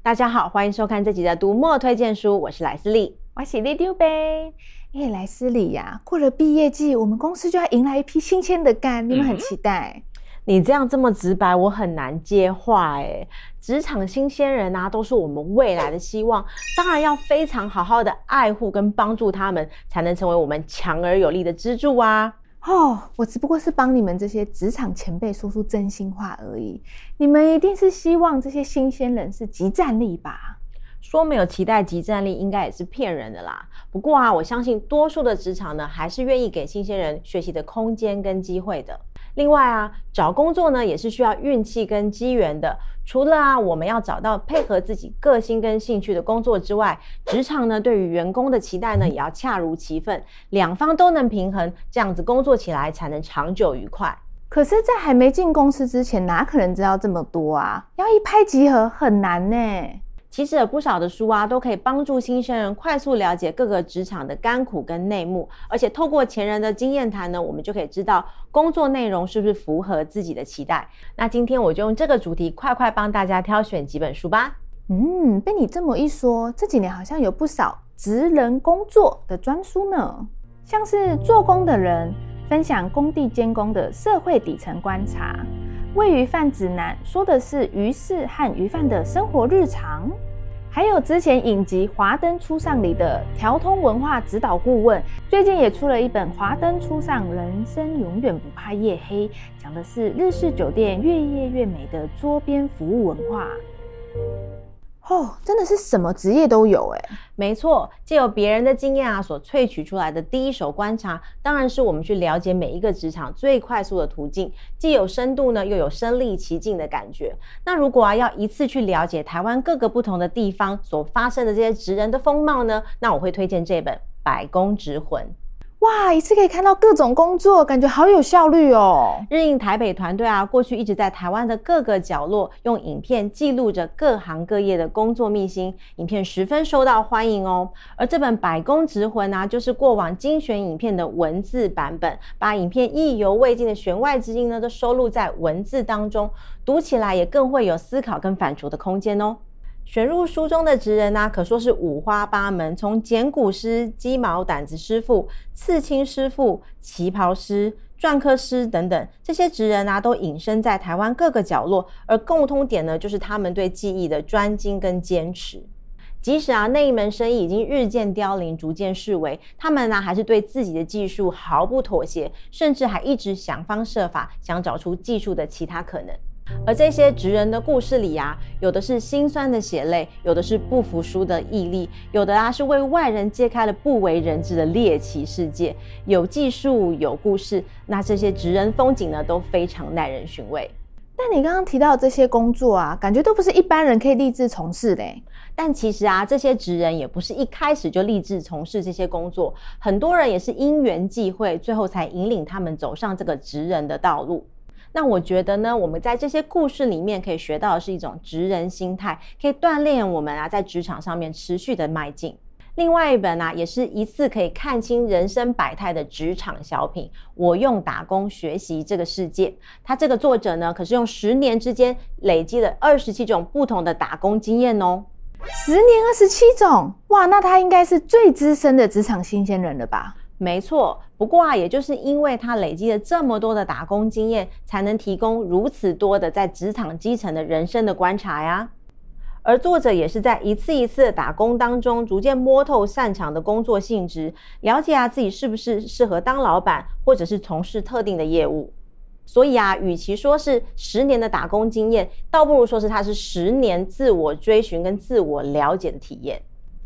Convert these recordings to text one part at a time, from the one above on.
大家好，欢迎收看这集的读墨推荐书，我是莱斯利，我是李丢呗。哎，莱斯利呀，过了毕业季，我们公司就要迎来一批新鲜的干，你们很期待？你这样这么直白，我很难接话哎。职场新鲜人啊，都是我们未来的希望，当然要非常好好的爱护跟帮助他们，才能成为我们强而有力的支柱啊。哦，我只不过是帮你们这些职场前辈说出真心话而已。你们一定是希望这些新鲜人是即战力吧？说没有期待即战力，应该也是骗人的啦。不过啊，我相信多数的职场呢，还是愿意给新鲜人学习的空间跟机会的。另外啊，找工作呢也是需要运气跟机缘的。除了啊，我们要找到配合自己个性跟兴趣的工作之外，职场呢对于员工的期待呢也要恰如其分，两方都能平衡，这样子工作起来才能长久愉快。可是，在还没进公司之前，哪可能知道这么多啊？要一拍即合很难呢。其实有不少的书啊，都可以帮助新生人快速了解各个职场的甘苦跟内幕，而且透过前人的经验谈呢，我们就可以知道工作内容是不是符合自己的期待。那今天我就用这个主题，快快帮大家挑选几本书吧。嗯，被你这么一说，这几年好像有不少职人工作的专书呢，像是做工的人分享工地监工的社会底层观察。《喂鱼饭指南》说的是鱼市和鱼贩的生活日常，还有之前影集《华灯初上》里的条通文化指导顾问，最近也出了一本《华灯初上》，人生永远不怕夜黑，讲的是日式酒店越夜越美的桌边服务文化。哦，真的是什么职业都有诶。没错，借由别人的经验啊，所萃取出来的第一手观察，当然是我们去了解每一个职场最快速的途径，既有深度呢，又有身历其境的感觉。那如果啊，要一次去了解台湾各个不同的地方所发生的这些职人的风貌呢，那我会推荐这本《百工职魂》。哇，一次可以看到各种工作，感觉好有效率哦！日映台北团队啊，过去一直在台湾的各个角落用影片记录着各行各业的工作秘辛，影片十分受到欢迎哦。而这本《百工职魂》啊，就是过往精选影片的文字版本，把影片意犹未尽的弦外之音呢，都收录在文字当中，读起来也更会有思考跟反刍的空间哦。选入书中的职人啊，可说是五花八门，从剪骨师、鸡毛掸子师傅、刺青师傅、旗袍师、篆刻师等等，这些职人啊，都隐身在台湾各个角落，而共通点呢，就是他们对技艺的专精跟坚持。即使啊，那一门生意已经日渐凋零，逐渐式微，他们呢、啊，还是对自己的技术毫不妥协，甚至还一直想方设法想找出技术的其他可能。而这些职人的故事里啊，有的是心酸的血泪，有的是不服输的毅力，有的啊是为外人揭开了不为人知的猎奇世界。有技术，有故事，那这些职人风景呢，都非常耐人寻味。但你刚刚提到的这些工作啊，感觉都不是一般人可以立志从事的。但其实啊，这些职人也不是一开始就立志从事这些工作，很多人也是因缘际会，最后才引领他们走上这个职人的道路。那我觉得呢，我们在这些故事里面可以学到的是一种职人心态，可以锻炼我们啊在职场上面持续的迈进。另外一本啊，也是一次可以看清人生百态的职场小品，我用打工学习这个世界。它这个作者呢，可是用十年之间累积了二十七种不同的打工经验哦。十年二十七种，哇，那他应该是最资深的职场新鲜人了吧？没错，不过啊，也就是因为他累积了这么多的打工经验，才能提供如此多的在职场基层的人生的观察呀。而作者也是在一次一次的打工当中，逐渐摸透擅长的工作性质，了解啊自己是不是适合当老板，或者是从事特定的业务。所以啊，与其说是十年的打工经验，倒不如说是他是十年自我追寻跟自我了解的体验。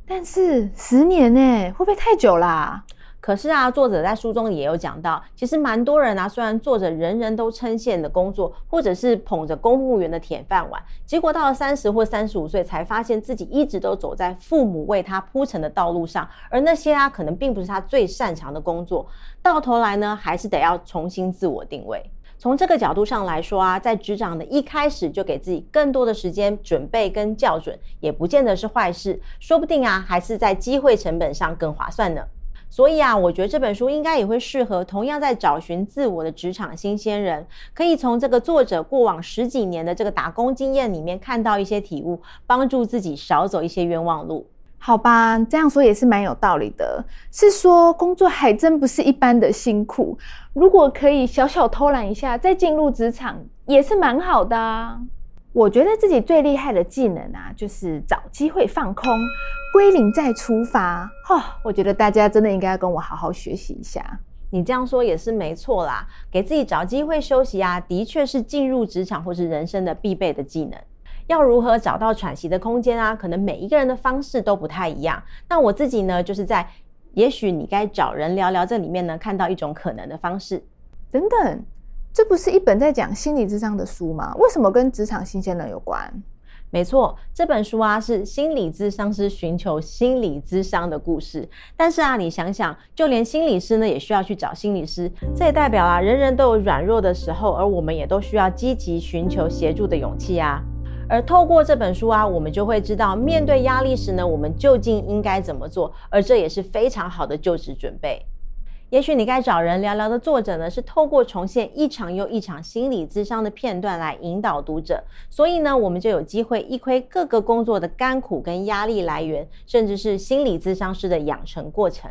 但是十年呢，会不会太久啦？可是啊，作者在书中也有讲到，其实蛮多人啊，虽然做着人人都称羡的工作，或者是捧着公务员的铁饭碗，结果到了三十或三十五岁，才发现自己一直都走在父母为他铺成的道路上，而那些啊，可能并不是他最擅长的工作，到头来呢，还是得要重新自我定位。从这个角度上来说啊，在职场的一开始就给自己更多的时间准备跟校准，也不见得是坏事，说不定啊，还是在机会成本上更划算呢。所以啊，我觉得这本书应该也会适合同样在找寻自我的职场新鲜人，可以从这个作者过往十几年的这个打工经验里面看到一些体悟，帮助自己少走一些冤枉路。好吧，这样说也是蛮有道理的。是说工作还真不是一般的辛苦，如果可以小小偷懒一下再进入职场，也是蛮好的啊。我觉得自己最厉害的技能啊，就是找机会放空，归零再出发。哈、哦，我觉得大家真的应该要跟我好好学习一下。你这样说也是没错啦，给自己找机会休息啊，的确是进入职场或是人生的必备的技能。要如何找到喘息的空间啊？可能每一个人的方式都不太一样。那我自己呢，就是在也许你该找人聊聊这里面呢，看到一种可能的方式。等等。这不是一本在讲心理智商的书吗？为什么跟职场新鲜人有关？没错，这本书啊是心理咨商师寻求心理咨商的故事。但是啊，你想想，就连心理师呢也需要去找心理师，这也代表啊，人人都有软弱的时候，而我们也都需要积极寻求协助的勇气啊。而透过这本书啊，我们就会知道面对压力时呢，我们究竟应该怎么做，而这也是非常好的就职准备。也许你该找人聊聊的作者呢，是透过重现一场又一场心理咨商的片段来引导读者，所以呢，我们就有机会一窥各个工作的甘苦跟压力来源，甚至是心理咨商师的养成过程。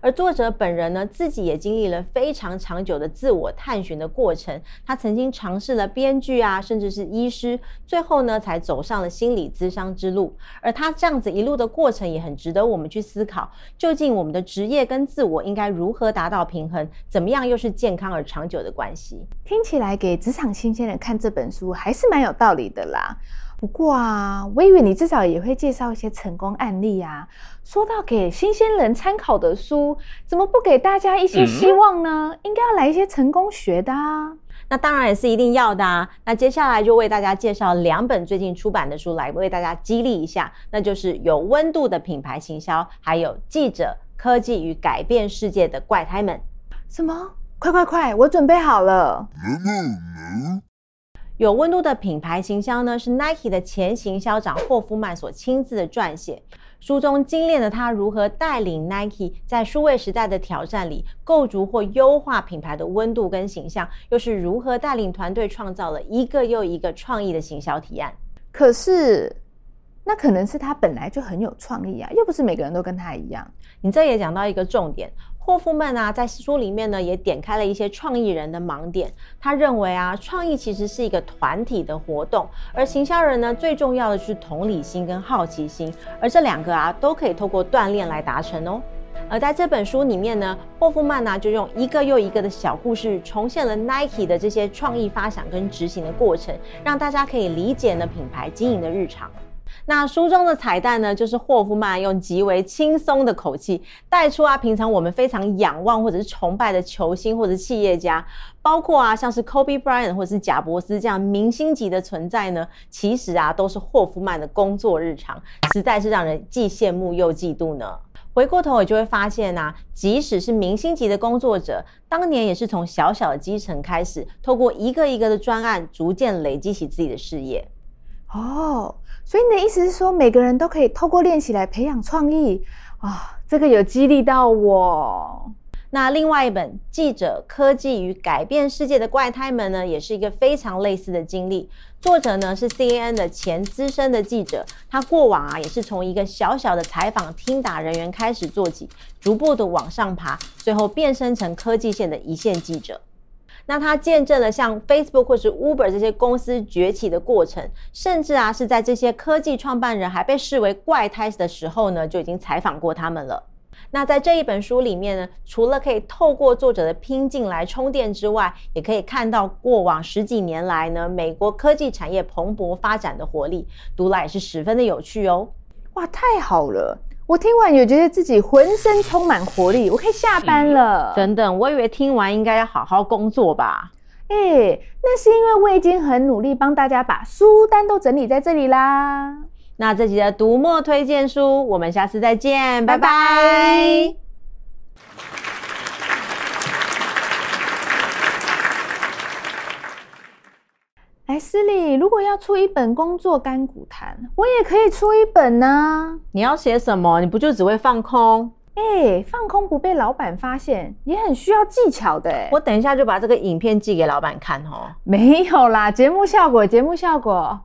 而作者本人呢，自己也经历了非常长久的自我探寻的过程。他曾经尝试了编剧啊，甚至是医师，最后呢，才走上了心理咨商之路。而他这样子一路的过程，也很值得我们去思考：究竟我们的职业跟自我应该如何达到平衡？怎么样又是健康而长久的关系？听起来给职场新鲜人看这本书，还是蛮有道理的啦。不过啊，我以为你至少也会介绍一些成功案例啊。说到给新鲜人参考的书，怎么不给大家一些希望呢？嗯、应该要来一些成功学的啊。那当然也是一定要的啊。那接下来就为大家介绍两本最近出版的书，来为大家激励一下。那就是有温度的品牌行销，还有记者科技与改变世界的怪胎们。什么？快快快！我准备好了。有温度的品牌行销呢，是 Nike 的前行销长霍夫曼所亲自的撰写。书中精炼了他如何带领 Nike 在数位时代的挑战里构筑或优化品牌的温度跟形象，又是如何带领团队创造了一个又一个创意的行销提案。可是，那可能是他本来就很有创意啊，又不是每个人都跟他一样。你这也讲到一个重点。霍夫曼啊，在书里面呢，也点开了一些创意人的盲点。他认为啊，创意其实是一个团体的活动，而行销人呢，最重要的是同理心跟好奇心，而这两个啊，都可以透过锻炼来达成哦。而在这本书里面呢，霍夫曼呢、啊，就用一个又一个的小故事，重现了 Nike 的这些创意发想跟执行的过程，让大家可以理解呢品牌经营的日常。那书中的彩蛋呢，就是霍夫曼用极为轻松的口气带出啊，平常我们非常仰望或者是崇拜的球星或者企业家，包括啊像是 Kobe Bryant 或者是贾伯斯这样明星级的存在呢，其实啊都是霍夫曼的工作日常，实在是让人既羡慕又嫉妒呢。回过头我就会发现啊，即使是明星级的工作者，当年也是从小小的基层开始，透过一个一个的专案，逐渐累积起自己的事业。哦。所以你的意思是说，每个人都可以透过练习来培养创意啊、哦？这个有激励到我。那另外一本《记者科技与改变世界的怪胎们》呢，也是一个非常类似的经历。作者呢是 CNN 的前资深的记者，他过往啊也是从一个小小的采访听打人员开始做起，逐步的往上爬，最后变身成科技线的一线记者。那他见证了像 Facebook 或是 Uber 这些公司崛起的过程，甚至啊是在这些科技创办人还被视为怪胎的时候呢，就已经采访过他们了。那在这一本书里面呢，除了可以透过作者的拼劲来充电之外，也可以看到过往十几年来呢，美国科技产业蓬勃发展的活力，读来也是十分的有趣哦。哇，太好了！我听完也觉得自己浑身充满活力，我可以下班了。等等，我以为听完应该要好好工作吧？哎、欸，那是因为我已经很努力帮大家把书单都整理在这里啦。那这集的读墨推荐书，我们下次再见，拜拜。拜拜。哎，思丽，如果要出一本工作甘苦谈，我也可以出一本呐、啊。你要写什么？你不就只会放空？哎，放空不被老板发现，也很需要技巧的。我等一下就把这个影片寄给老板看哦。没有啦，节目效果，节目效果。